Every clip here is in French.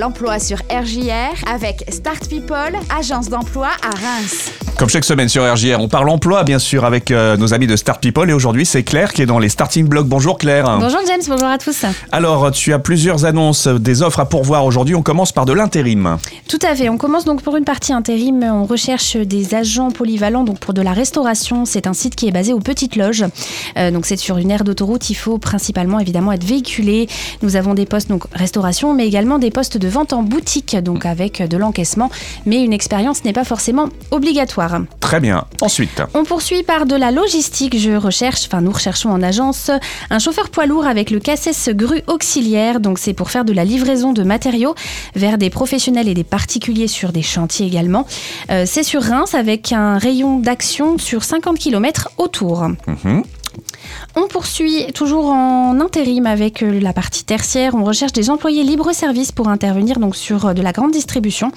l'emploi sur RJR avec Start People, agence d'emploi à Reims. Comme chaque semaine sur RJR, on parle emploi bien sûr avec euh, nos amis de Start People et aujourd'hui c'est Claire qui est dans les starting blocks. Bonjour Claire. Bonjour James, bonjour à tous. Alors tu as plusieurs annonces, des offres à pourvoir aujourd'hui. On commence par de l'intérim. Tout à fait. On commence donc pour une partie intérim. On recherche des agents polyvalents donc pour de la restauration. C'est un site qui est basé aux Petites Loges. Euh, donc c'est sur une aire d'autoroute. Il faut principalement évidemment être véhiculé. Nous avons des postes donc restauration, mais également des postes de vente en boutique, donc avec de l'encaissement. Mais une expérience n'est pas forcément obligatoire. Très bien. Ensuite. On poursuit par de la logistique. Je recherche, enfin nous recherchons en agence un chauffeur poids lourd avec le cassis grue auxiliaire. Donc c'est pour faire de la livraison de matériaux vers des professionnels et des particuliers sur des chantiers également. Euh, c'est sur Reims avec un rayon d'action sur 50 km autour. Mhm. On poursuit toujours en intérim avec euh, la partie tertiaire. On recherche des employés libre-service pour intervenir donc sur euh, de la grande distribution.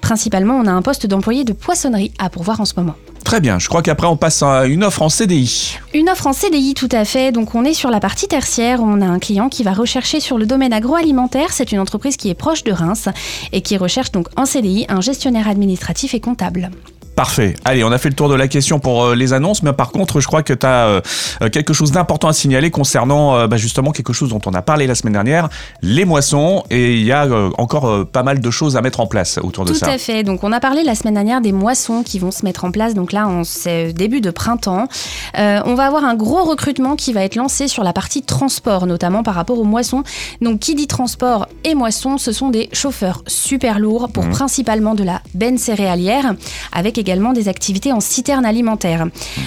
Principalement, on a un poste d'employé de poissonnerie à pourvoir en ce moment. Très bien. Je crois qu'après on passe à une offre en CDI. Une offre en CDI tout à fait. Donc on est sur la partie tertiaire. On a un client qui va rechercher sur le domaine agroalimentaire. C'est une entreprise qui est proche de Reims et qui recherche donc en CDI un gestionnaire administratif et comptable. Parfait. Allez, on a fait le tour de la question pour euh, les annonces, mais par contre, je crois que tu as euh, euh, quelque chose d'important à signaler concernant euh, bah, justement quelque chose dont on a parlé la semaine dernière, les moissons, et il y a encore pas mal de choses à mettre en place autour de Tout ça. à fait. Donc, on a parlé la semaine dernière des moissons qui vont se mettre en place. Donc là, on- c'est début de printemps. On va avoir un gros recrutement qui va être lancé sur la partie transport, notamment par rapport aux moissons. Donc, qui dit transport et moissons, ce sont des chauffeurs super lourds pour Mhm. principalement de la benne céréalière, avec également des activités en citerne alimentaire.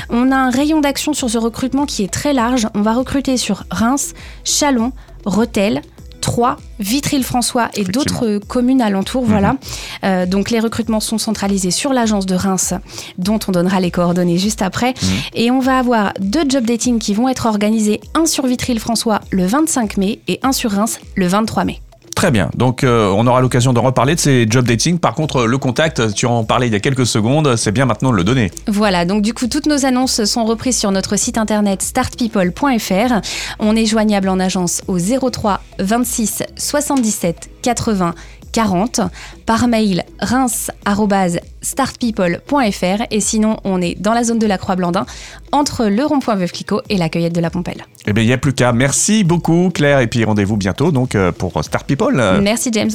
On a un rayon d'action sur ce recrutement qui est très large. On va recruter sur Reims, Chalon, Rethel. Troyes, Vitry-le-François et d'autres communes alentours. Voilà. Euh, donc les recrutements sont centralisés sur l'agence de Reims, dont on donnera les coordonnées juste après. Et on va avoir deux job dating qui vont être organisés, un sur Vitry-le-François le 25 mai et un sur Reims le 23 mai. Très bien. Donc, euh, on aura l'occasion de reparler de ces job dating. Par contre, le contact, tu en parlais il y a quelques secondes, c'est bien maintenant de le donner. Voilà, donc du coup, toutes nos annonces sont reprises sur notre site internet startpeople.fr. On est joignable en agence au 03 26 77 80 40, par mail reims.startpeople.fr et sinon on est dans la zone de la Croix-Blandin entre le rond-point Veuve Clicquot et la cueillette de la Pompelle. Eh bien, il n'y a plus qu'à. Merci beaucoup, Claire. Et puis, rendez-vous bientôt donc euh, pour Star People. Merci James.